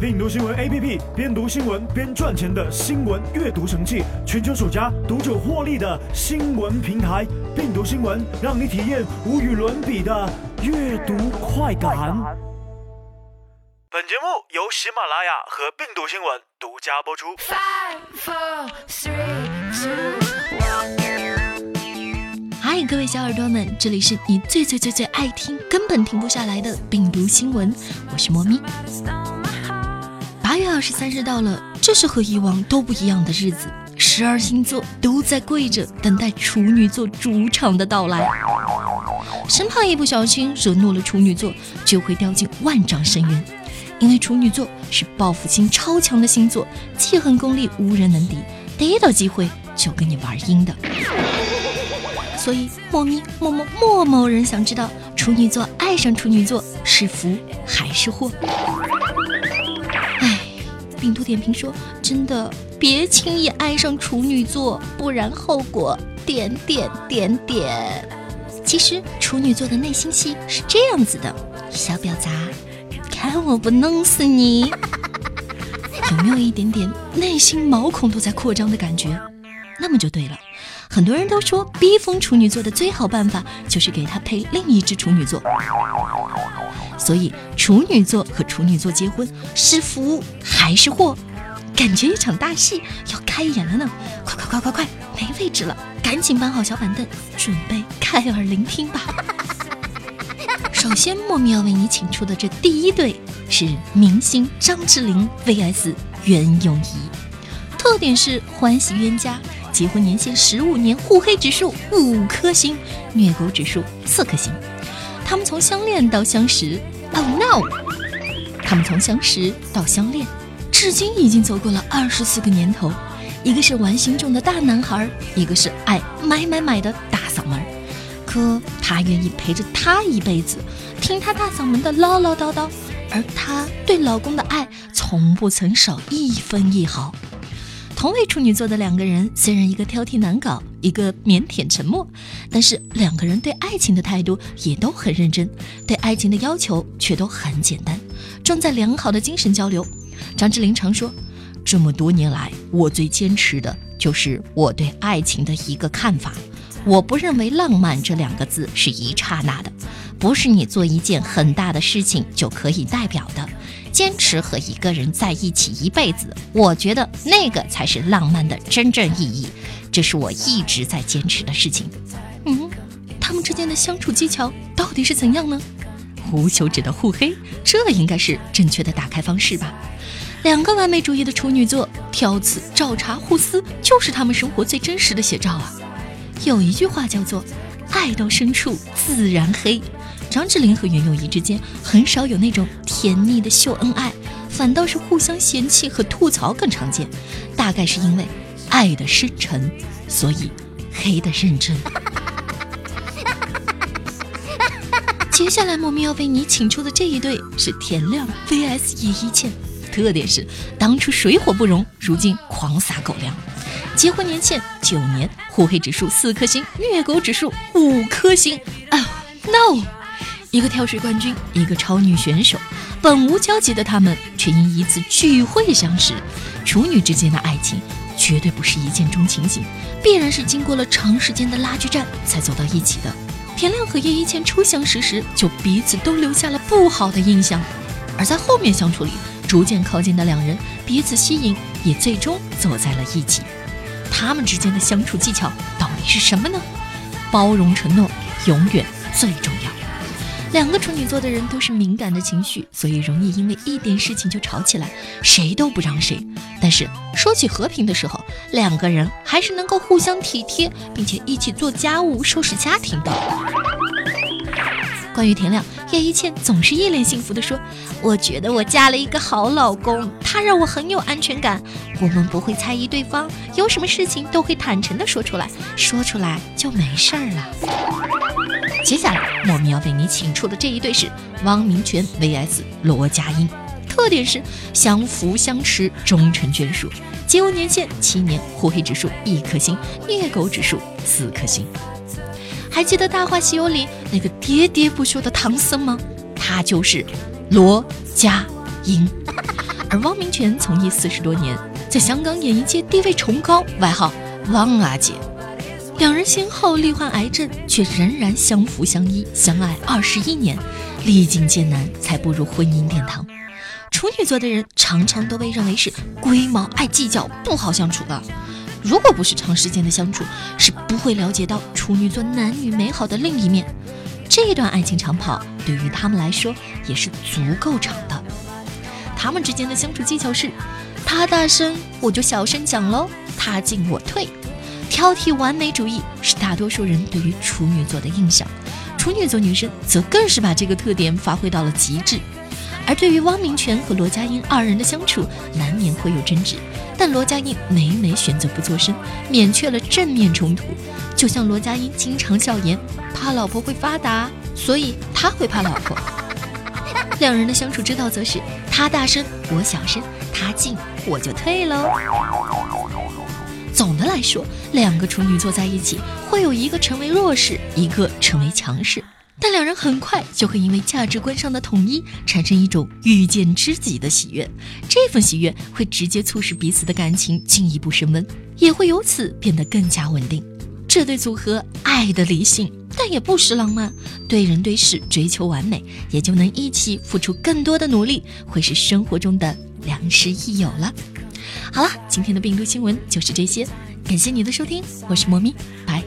病毒新闻 A P P，边读新闻边赚钱的新闻阅读神器，全球首家读者获利的新闻平台。病毒新闻让你体验无与伦比的阅读快感。本节目由喜马拉雅和病毒新闻独家播出。Five, four, three, two, one. 嗨，各位小耳朵们，这里是你最最最最爱听、根本停不下来的病毒新闻，我是猫咪。八月二十三日到了，这是和以往都不一样的日子，十二星座都在跪着等待处女座主场的到来，生怕一不小心惹怒了处女座，就会掉进万丈深渊。因为处女座是报复心超强的星座，记恨功力无人能敌，逮到机会就跟你玩阴的。所以，莫咪、莫莫莫某人想知道，处女座爱上处女座是福还是祸？哎，病毒点评说，真的别轻易爱上处女座，不然后果点点点点。其实处女座的内心戏是这样子的，小婊砸，看我不弄死你！有没有一点点内心毛孔都在扩张的感觉？那么就对了。很多人都说，逼疯处女座的最好办法就是给他配另一只处女座。所以，处女座和处女座结婚是福还是祸？感觉一场大戏要开演了呢！快快快快快，没位置了，赶紧搬好小板凳，准备开耳聆听吧。首先，莫名要为你请出的这第一对是明星张智霖 VS 袁咏仪，特点是欢喜冤家。结婚年限十五年，互黑指数五颗星，虐狗指数四颗星。他们从相恋到相识，Oh no！他们从相识到相恋，至今已经走过了二十四个年头。一个是玩心重的大男孩，一个是爱买买买的大嗓门。可他愿意陪着他一辈子，听他大嗓门的唠唠叨叨，而他对老公的爱从不曾少一分一毫。同为处女座的两个人，虽然一个挑剔难搞，一个腼腆沉默，但是两个人对爱情的态度也都很认真，对爱情的要求却都很简单，重在良好的精神交流。张智霖常说，这么多年来，我最坚持的就是我对爱情的一个看法。我不认为浪漫这两个字是一刹那的，不是你做一件很大的事情就可以代表的。坚持和一个人在一起一辈子，我觉得那个才是浪漫的真正意义。这是我一直在坚持的事情。嗯，他们之间的相处技巧到底是怎样呢？无休止的互黑，这应该是正确的打开方式吧。两个完美主义的处女座，挑刺、找茬、互撕，就是他们生活最真实的写照啊。有一句话叫做“爱到深处自然黑”。张智霖和袁咏仪之间很少有那种甜蜜的秀恩爱，反倒是互相嫌弃和吐槽更常见。大概是因为爱的深沉，所以黑的认真。接下来，莫咪要为你请出的这一对是田亮 VS 叶一茜，特点是当初水火不容，如今狂撒狗粮。结婚年限九年，互黑指数四颗星，虐狗指数五颗星。啊、no！一个跳水冠军，一个超女选手，本无交集的他们，却因一次聚会相识。处女之间的爱情，绝对不是一见钟情型，必然是经过了长时间的拉锯战才走到一起的。田亮和叶一茜初相识时，就彼此都留下了不好的印象，而在后面相处里，逐渐靠近的两人，彼此吸引，也最终走在了一起。他们之间的相处技巧到底是什么呢？包容承诺永远最重要。两个处女座的人都是敏感的情绪，所以容易因为一点事情就吵起来，谁都不让谁。但是说起和平的时候，两个人还是能够互相体贴，并且一起做家务、收拾家庭的。关于田亮，叶一茜总是一脸幸福地说：“我觉得我嫁了一个好老公，他让我很有安全感。我们不会猜疑对方，有什么事情都会坦诚地说出来，说出来就没事儿了。”接下来，莫咪要为你请出的这一对是汪明荃 VS 罗家英，特点是相扶相持，终成眷属。结婚年限七年，互黑指数一颗星，虐狗指数四颗星。还记得《大话西游》里那个喋喋不休的唐僧吗？他就是罗家英。而汪明荃从艺四十多年，在香港演艺界地位崇高，外号“汪阿姐”。两人先后罹患癌症，却仍然相扶相依，相爱二十一年，历尽艰难才步入婚姻殿堂。处女座的人常常都被认为是龟毛、爱计较、不好相处的。如果不是长时间的相处，是不会了解到处女座男女美好的另一面。这段爱情长跑对于他们来说也是足够长的。他们之间的相处技巧是：他大声我就小声讲喽，他进我退。挑剔完美主义是大多数人对于处女座的印象，处女座女生则更是把这个特点发挥到了极致。而对于汪明荃和罗家英二人的相处，难免会有争执，但罗家英每每选择不作声，免去了正面冲突。就像罗家英经常笑言，怕老婆会发达，所以他会怕老婆。两人的相处之道则是他大声我小声，他进我就退喽。总的来说，两个处女座在一起，会有一个成为弱势，一个成为强势。但两人很快就会因为价值观上的统一，产生一种遇见知己的喜悦。这份喜悦会直接促使彼此的感情进一步升温，也会由此变得更加稳定。这对组合爱的理性，但也不失浪漫，对人对事追求完美，也就能一起付出更多的努力，会是生活中的良师益友了。好了，今天的病毒新闻就是这些，感谢你的收听，我是猫咪，拜。